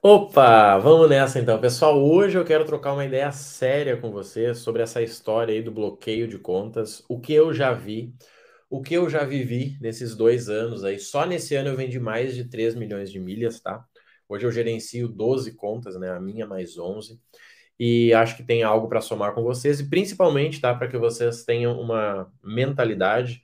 Opa, vamos nessa então, pessoal. Hoje eu quero trocar uma ideia séria com você sobre essa história aí do bloqueio de contas, o que eu já vi, o que eu já vivi nesses dois anos aí. Só nesse ano eu vendi mais de 3 milhões de milhas, tá? Hoje eu gerencio 12 contas, né? A minha mais 11. E acho que tem algo para somar com vocês e principalmente, tá? Para que vocês tenham uma mentalidade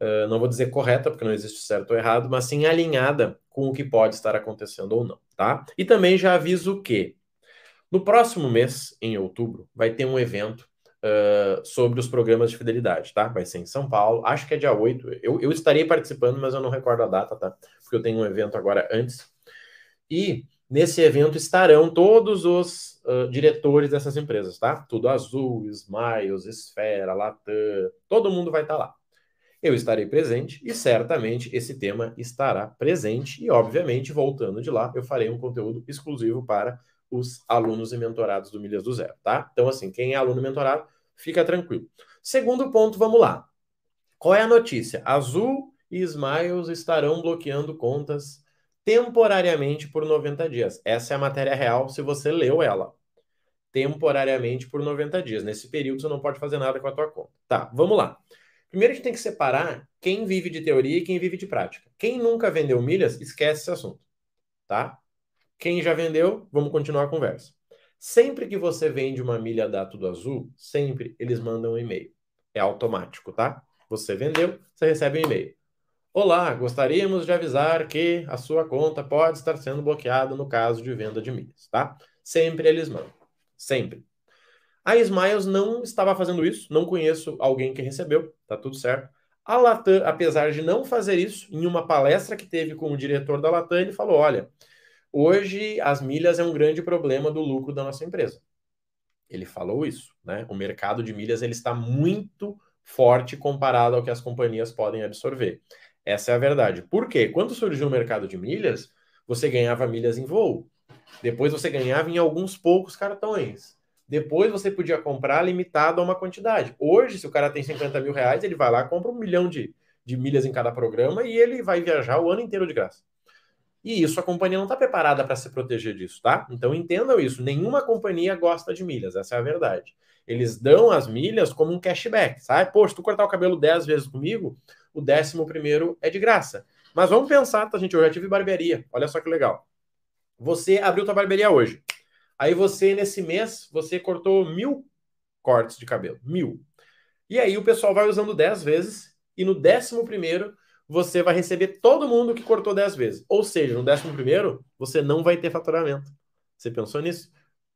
Uh, não vou dizer correta, porque não existe certo ou errado, mas sim alinhada com o que pode estar acontecendo ou não, tá? E também já aviso que no próximo mês, em outubro, vai ter um evento uh, sobre os programas de fidelidade, tá? Vai ser em São Paulo, acho que é dia 8. Eu, eu estarei participando, mas eu não recordo a data, tá? Porque eu tenho um evento agora antes. E nesse evento estarão todos os uh, diretores dessas empresas, tá? Tudo Azul, Smiles, Esfera, Latam, todo mundo vai estar tá lá eu estarei presente e certamente esse tema estará presente. E, obviamente, voltando de lá, eu farei um conteúdo exclusivo para os alunos e mentorados do Milhas do Zero, tá? Então, assim, quem é aluno mentorado, fica tranquilo. Segundo ponto, vamos lá. Qual é a notícia? Azul e Smiles estarão bloqueando contas temporariamente por 90 dias. Essa é a matéria real, se você leu ela. Temporariamente por 90 dias. Nesse período, você não pode fazer nada com a tua conta. Tá, vamos lá. Primeiro a gente tem que separar quem vive de teoria e quem vive de prática. Quem nunca vendeu milhas, esquece esse assunto, tá? Quem já vendeu, vamos continuar a conversa. Sempre que você vende uma milha da Tudo Azul, sempre eles mandam um e-mail. É automático, tá? Você vendeu, você recebe um e-mail. Olá, gostaríamos de avisar que a sua conta pode estar sendo bloqueada no caso de venda de milhas, tá? Sempre eles mandam. Sempre. A Smiles não estava fazendo isso, não conheço alguém que recebeu, tá tudo certo. A Latam, apesar de não fazer isso, em uma palestra que teve com o diretor da Latam, ele falou: olha, hoje as milhas é um grande problema do lucro da nossa empresa. Ele falou isso, né? O mercado de milhas ele está muito forte comparado ao que as companhias podem absorver. Essa é a verdade. Por quê? Quando surgiu o mercado de milhas, você ganhava milhas em voo. Depois você ganhava em alguns poucos cartões. Depois você podia comprar limitado a uma quantidade. Hoje, se o cara tem 50 mil reais, ele vai lá, compra um milhão de, de milhas em cada programa e ele vai viajar o ano inteiro de graça. E isso a companhia não está preparada para se proteger disso, tá? Então entendam isso. Nenhuma companhia gosta de milhas, essa é a verdade. Eles dão as milhas como um cashback, sabe? Poxa, se tu cortar o cabelo 10 vezes comigo, o décimo primeiro é de graça. Mas vamos pensar, tá, gente? Eu já tive barbearia. Olha só que legal. Você abriu tua barbearia hoje. Aí você, nesse mês, você cortou mil cortes de cabelo. Mil. E aí o pessoal vai usando 10 vezes e no décimo primeiro você vai receber todo mundo que cortou 10 vezes. Ou seja, no décimo primeiro você não vai ter faturamento. Você pensou nisso?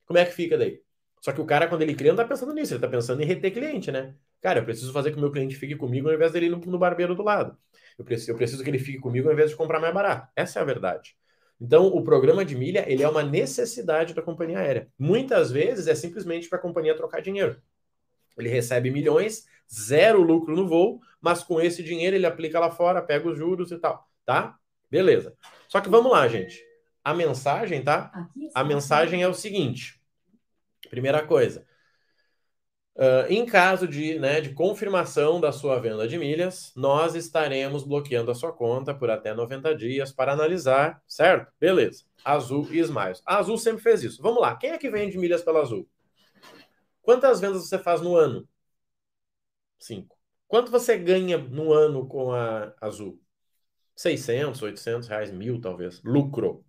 Como é que fica daí? Só que o cara, quando ele cria, não tá pensando nisso, ele tá pensando em reter cliente, né? Cara, eu preciso fazer que o meu cliente fique comigo ao invés dele ir no, barbeiro do lado. Eu preciso, eu preciso que ele fique comigo ao invés de comprar mais barato. Essa é a verdade. Então, o programa de milha ele é uma necessidade da companhia aérea. Muitas vezes é simplesmente para a companhia trocar dinheiro. Ele recebe milhões, zero lucro no voo, mas com esse dinheiro ele aplica lá fora, pega os juros e tal, tá? Beleza. Só que vamos lá, gente. A mensagem, tá? A mensagem é o seguinte. Primeira coisa, Uh, em caso de, né, de confirmação da sua venda de milhas, nós estaremos bloqueando a sua conta por até 90 dias para analisar, certo? Beleza. Azul e Smiles. A Azul sempre fez isso. Vamos lá. Quem é que vende milhas pela Azul? Quantas vendas você faz no ano? Cinco. Quanto você ganha no ano com a Azul? 600, 800 reais, mil talvez. Lucro.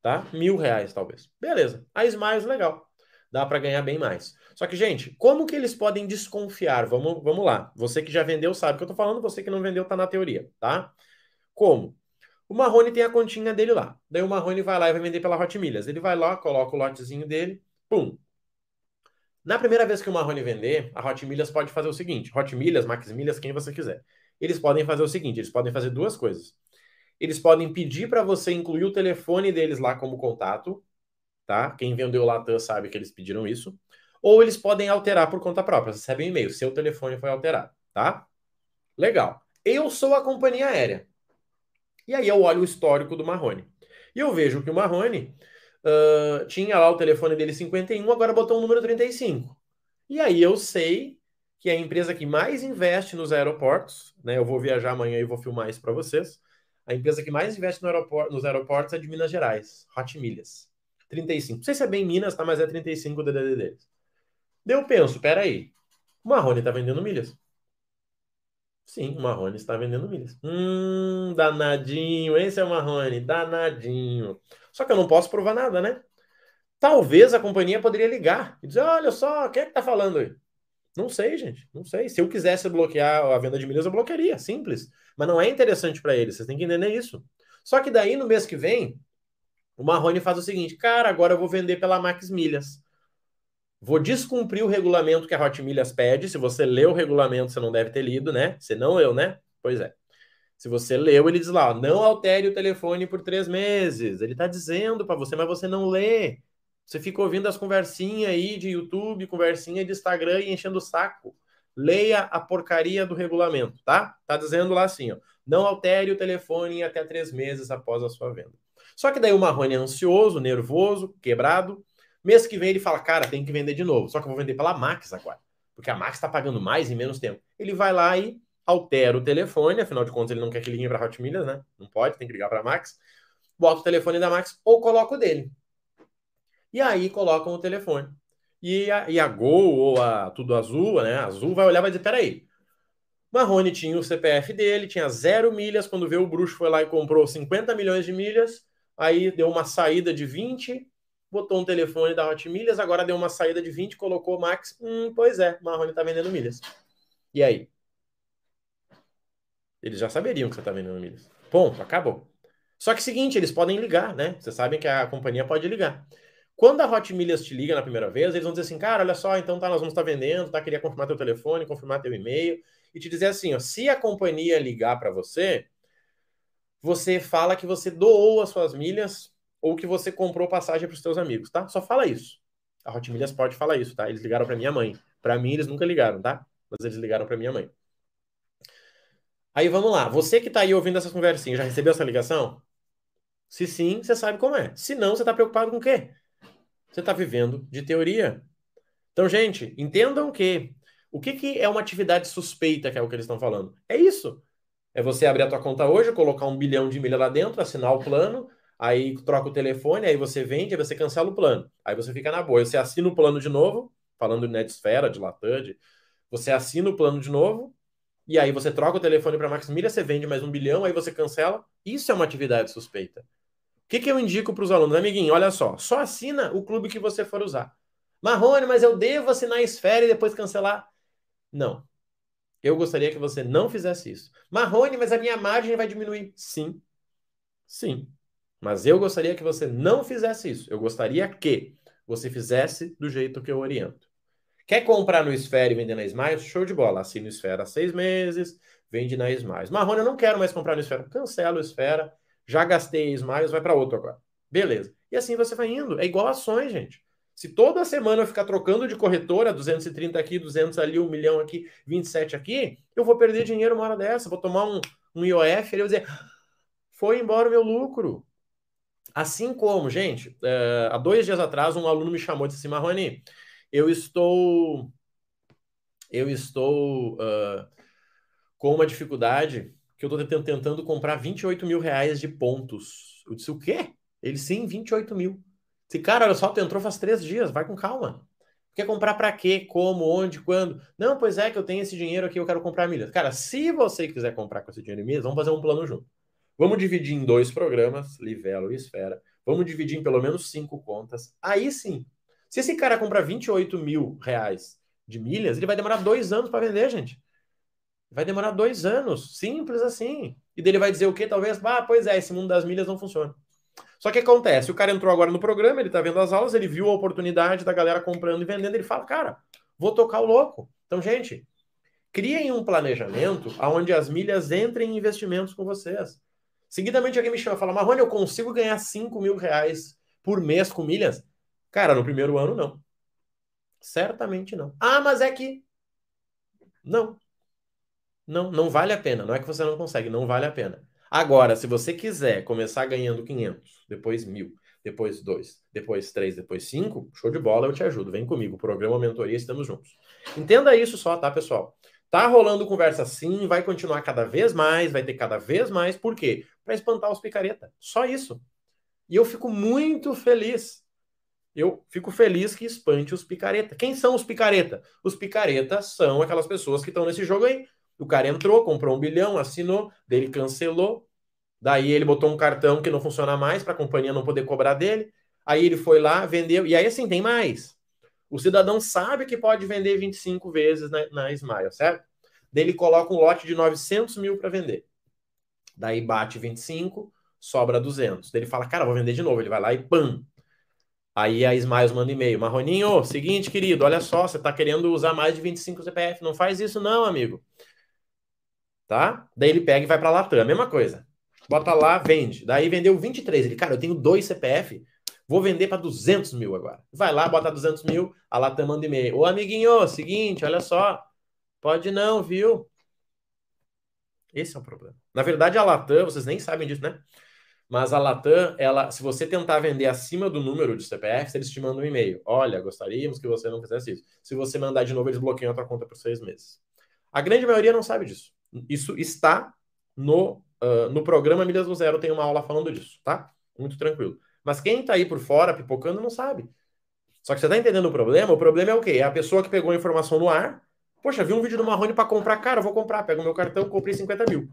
Tá? Mil reais talvez. Beleza. A Smiles, legal dá para ganhar bem mais. Só que, gente, como que eles podem desconfiar? Vamos, vamos lá. Você que já vendeu sabe o que eu estou falando, você que não vendeu está na teoria, tá? Como? O Marrone tem a continha dele lá. Daí o Marrone vai lá e vai vender pela Hot Milhas. Ele vai lá, coloca o lotezinho dele, pum. Na primeira vez que o Marrone vender, a Hot Milhas pode fazer o seguinte: Hot Milhas, Max Milhas, quem você quiser. Eles podem fazer o seguinte: eles podem fazer duas coisas. Eles podem pedir para você incluir o telefone deles lá como contato, tá? Quem vendeu o Latam sabe que eles pediram isso. Ou eles podem alterar por conta própria. Você recebe um e-mail, seu telefone foi alterado, tá? Legal. Eu sou a companhia aérea. E aí eu olho o histórico do Marrone. E eu vejo que o Marrone uh, tinha lá o telefone dele 51, agora botou o número 35. E aí eu sei que é a empresa que mais investe nos aeroportos, né? Eu vou viajar amanhã e vou filmar isso para vocês. A empresa que mais investe no aeroporto, nos aeroportos é de Minas Gerais, Hot Milhas. 35. Não sei se é bem Minas, tá? Mas é 35 o DDD deles. Daí eu penso, peraí, o Marrone tá vendendo milhas. Sim, o Marrone está vendendo milhas. Hum, danadinho, esse é o Marrone, danadinho. Só que eu não posso provar nada, né? Talvez a companhia poderia ligar e dizer: olha só, quem é que tá falando aí? Não sei, gente, não sei. Se eu quisesse bloquear a venda de milhas, eu bloquearia, simples. Mas não é interessante para eles, vocês têm que entender isso. Só que daí, no mês que vem, o Marrone faz o seguinte: cara, agora eu vou vender pela Max Milhas. Vou descumprir o regulamento que a Hot Milhas pede. Se você leu o regulamento, você não deve ter lido, né? Você não leu, né? Pois é. Se você leu, ele diz lá: não altere o telefone por três meses. Ele está dizendo para você, mas você não lê. Você fica ouvindo as conversinhas aí de YouTube, conversinha de Instagram e enchendo o saco. Leia a porcaria do regulamento, tá? Tá dizendo lá assim, ó. Não altere o telefone até três meses após a sua venda. Só que daí o Marrone é ansioso, nervoso, quebrado. Mês que vem ele fala, cara, tem que vender de novo. Só que eu vou vender pela Max agora. Porque a Max está pagando mais em menos tempo. Ele vai lá e altera o telefone, afinal de contas ele não quer que ligue para Hot Milhas, né? Não pode, tem que ligar para a Max. Bota o telefone da Max ou coloca o dele. E aí colocam o telefone. E a, e a Gol ou a Tudo Azul, né? Azul vai olhar e vai dizer: peraí. Marrone tinha o CPF dele, tinha zero milhas. Quando veio o bruxo, foi lá e comprou 50 milhões de milhas. Aí deu uma saída de 20, botou um telefone da Hot Milhas, agora deu uma saída de 20, colocou Max. Hum, pois é, Marrone tá vendendo milhas. E aí? Eles já saberiam que você tá vendendo milhas. Ponto, acabou. Só que seguinte, eles podem ligar, né? Vocês sabem que a companhia pode ligar. Quando a Hot Milhas te liga na primeira vez, eles vão dizer assim, cara, olha só, então tá, nós vamos estar tá vendendo, tá? Queria confirmar teu telefone, confirmar teu e-mail e te dizer assim, ó, se a companhia ligar para você, você fala que você doou as suas milhas ou que você comprou passagem para os seus amigos, tá? Só fala isso. A Hot Milhas pode falar isso, tá? Eles ligaram para minha mãe. Para mim eles nunca ligaram, tá? Mas eles ligaram para minha mãe. Aí vamos lá. Você que tá aí ouvindo essas conversinhas, já recebeu essa ligação? Se sim, você sabe como é. Se não, você tá preocupado com o quê? Você está vivendo de teoria. Então, gente, entendam que o que, que é uma atividade suspeita, que é o que eles estão falando? É isso. É você abrir a tua conta hoje, colocar um bilhão de milha lá dentro, assinar o plano, aí troca o telefone, aí você vende, aí você cancela o plano. Aí você fica na boa. Você assina o plano de novo, falando de Netsfera, de Latam, você assina o plano de novo, e aí você troca o telefone para Max Milha, você vende mais um bilhão, aí você cancela. Isso é uma atividade suspeita. O que, que eu indico para os alunos? Amiguinho, olha só, só assina o clube que você for usar. Marrone, mas eu devo assinar a esfera e depois cancelar? Não. Eu gostaria que você não fizesse isso. Marrone, mas a minha margem vai diminuir? Sim. Sim. Mas eu gostaria que você não fizesse isso. Eu gostaria que você fizesse do jeito que eu oriento. Quer comprar no Esfera e vender na Smiles? Show de bola. Assina o Esfera há seis meses, vende na Smiles. Marrone, eu não quero mais comprar no Esfera. Cancela o Esfera já gastei Smiles, vai para outro agora. Beleza. E assim você vai indo. É igual ações, gente. Se toda semana eu ficar trocando de corretora, 230 aqui, 200 ali, 1 milhão aqui, 27 aqui, eu vou perder dinheiro uma hora dessa. Vou tomar um, um IOF e eu vou dizer, foi embora o meu lucro. Assim como, gente, é, há dois dias atrás, um aluno me chamou e disse assim, Marrone, eu estou. Eu estou uh, com uma dificuldade que eu estou tentando comprar 28 mil reais de pontos. Eu disse, o quê? Ele, sim, 28 mil. Disse, cara, olha só, tu entrou faz três dias, vai com calma. Quer comprar para quê? Como? Onde? Quando? Não, pois é que eu tenho esse dinheiro aqui, eu quero comprar milhas. Cara, se você quiser comprar com esse dinheiro em milhas, vamos fazer um plano junto. Vamos dividir em dois programas, Livelo e Esfera. Vamos dividir em pelo menos cinco contas. Aí sim, se esse cara comprar 28 mil reais de milhas, ele vai demorar dois anos para vender, gente. Vai demorar dois anos, simples assim. E dele vai dizer o quê? Talvez, ah, pois é, esse mundo das milhas não funciona. Só que acontece, o cara entrou agora no programa, ele tá vendo as aulas, ele viu a oportunidade da galera comprando e vendendo, ele fala, cara, vou tocar o louco. Então, gente, criem um planejamento onde as milhas entrem em investimentos com vocês. Seguidamente alguém me chama e fala, Marrone, eu consigo ganhar 5 mil reais por mês com milhas? Cara, no primeiro ano, não. Certamente não. Ah, mas é que. Não. Não, não vale a pena. Não é que você não consegue, não vale a pena. Agora, se você quiser começar ganhando 500, depois 1.000, depois 2, depois 3, depois 5, show de bola, eu te ajudo. Vem comigo, programa Mentoria, estamos juntos. Entenda isso só, tá, pessoal? Tá rolando conversa assim, vai continuar cada vez mais, vai ter cada vez mais. Por quê? Para espantar os picareta. Só isso. E eu fico muito feliz, eu fico feliz que espante os picareta. Quem são os picareta? Os picaretas são aquelas pessoas que estão nesse jogo aí. O cara entrou, comprou um bilhão, assinou, dele cancelou, daí ele botou um cartão que não funciona mais para a companhia não poder cobrar dele. Aí ele foi lá, vendeu, e aí assim tem mais. O cidadão sabe que pode vender 25 vezes na, na Smile, certo? Daí ele coloca um lote de 900 mil para vender. Daí bate 25, sobra 200. Daí ele fala, cara, vou vender de novo. Ele vai lá e pam, Aí a Smiles manda e-mail. Marroninho, seguinte, querido, olha só, você está querendo usar mais de 25 CPF. Não faz isso não, amigo. Tá? Daí ele pega e vai para a Latam. Mesma coisa. Bota lá, vende. Daí vendeu 23. Ele, cara, eu tenho dois CPF. Vou vender para 200 mil agora. Vai lá, bota 200 mil. A Latam manda e-mail. Ô, amiguinho, seguinte, olha só. Pode não, viu? Esse é o problema. Na verdade, a Latam, vocês nem sabem disso, né? Mas a Latam, ela, se você tentar vender acima do número de CPFs, eles te mandam um e-mail. Olha, gostaríamos que você não fizesse isso. Se você mandar de novo, eles bloqueiam a tua conta por seis meses. A grande maioria não sabe disso. Isso está no, uh, no programa Milhas do Zero, tem uma aula falando disso, tá? Muito tranquilo. Mas quem tá aí por fora, pipocando, não sabe. Só que você tá entendendo o problema? O problema é o quê? É a pessoa que pegou a informação no ar. Poxa, vi um vídeo do Marrone para comprar. Cara, vou comprar. Pego meu cartão, comprei 50 mil.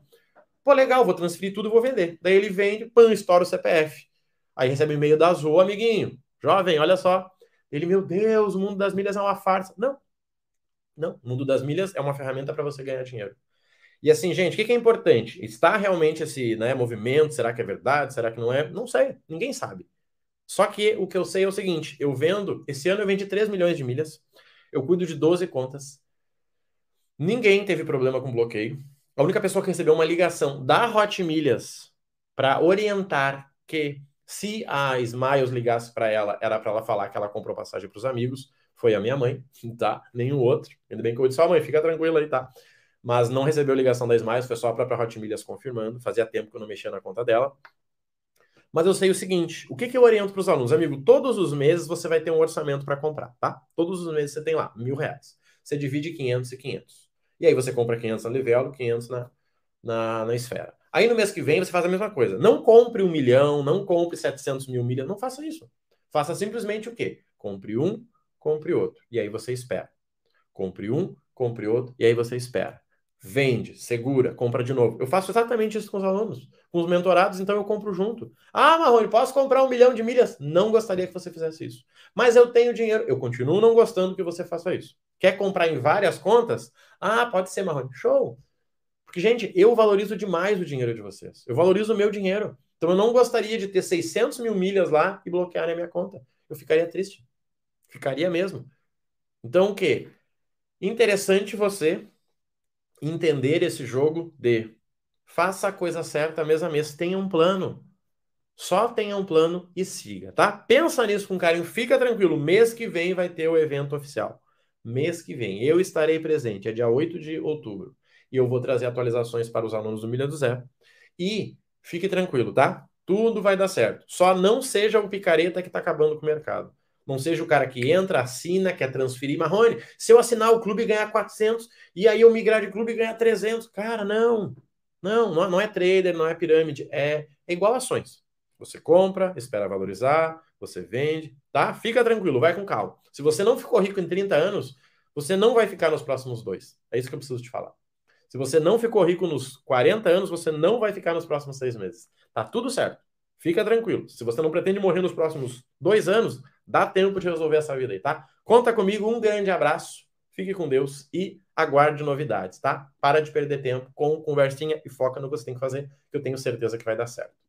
Pô, legal, vou transferir tudo e vou vender. Daí ele vende, pã, estoura o CPF. Aí recebe e-mail da Azul, amiguinho, jovem, olha só. Ele, meu Deus, o mundo das milhas é uma farsa. Não. Não, o mundo das milhas é uma ferramenta para você ganhar dinheiro. E assim, gente, o que, é importante? Está realmente esse né, movimento? Será que é verdade? Será que não é? Não sei, ninguém sabe. Só que o que eu sei é o seguinte: eu vendo, esse ano eu vendi 3 milhões de milhas, eu cuido de 12 contas. Ninguém teve problema com bloqueio a única pessoa que recebeu uma ligação da Hot Milhas para orientar que se a Smiles ligasse para ela, era para ela falar que ela comprou passagem para os amigos, foi a minha mãe, tá? Nenhum outro. Ainda bem que eu disse, ó, mãe, fica tranquila aí, tá? Mas não recebeu ligação da Smiles, foi só a própria Hot Milhas confirmando. Fazia tempo que eu não mexia na conta dela. Mas eu sei o seguinte: o que, que eu oriento para os alunos? Amigo, todos os meses você vai ter um orçamento para comprar, tá? Todos os meses você tem lá, mil reais. Você divide 500 e 500. E aí você compra 500 na Livelo, 500 na, na, na Esfera. Aí no mês que vem você faz a mesma coisa. Não compre um milhão, não compre 700 mil milhas, não faça isso. Faça simplesmente o quê? Compre um, compre outro. E aí você espera. Compre um, compre outro, e aí você espera. Vende, segura, compra de novo. Eu faço exatamente isso com os alunos. Com os mentorados, então eu compro junto. Ah, Marrone, posso comprar um milhão de milhas? Não gostaria que você fizesse isso. Mas eu tenho dinheiro. Eu continuo não gostando que você faça isso. Quer comprar em várias contas? Ah, pode ser, Marrone. Show! Porque, gente, eu valorizo demais o dinheiro de vocês. Eu valorizo o meu dinheiro. Então, eu não gostaria de ter 600 mil milhas lá e bloquear a minha conta. Eu ficaria triste. Ficaria mesmo. Então, o quê? Interessante você entender esse jogo de faça a coisa certa mês a mês. Tenha um plano. Só tenha um plano e siga, tá? Pensa nisso com carinho. Fica tranquilo. Mês que vem vai ter o evento oficial mês que vem. Eu estarei presente, é dia 8 de outubro. E eu vou trazer atualizações para os alunos do Milha do Zé. E fique tranquilo, tá? Tudo vai dar certo. Só não seja o picareta que está acabando com o mercado. Não seja o cara que entra, assina, quer transferir. Marrone, se eu assinar o clube e ganhar 400, e aí eu migrar de clube e ganhar 300. Cara, não. Não, não é trader, não é pirâmide. É, é igual ações. Você compra, espera valorizar, você vende, tá? Fica tranquilo, vai com calma. Se você não ficou rico em 30 anos, você não vai ficar nos próximos dois. É isso que eu preciso te falar. Se você não ficou rico nos 40 anos, você não vai ficar nos próximos seis meses. Tá tudo certo. Fica tranquilo. Se você não pretende morrer nos próximos dois anos, dá tempo de resolver essa vida aí, tá? Conta comigo, um grande abraço, fique com Deus e aguarde novidades, tá? Para de perder tempo com conversinha e foca no que você tem que fazer, que eu tenho certeza que vai dar certo.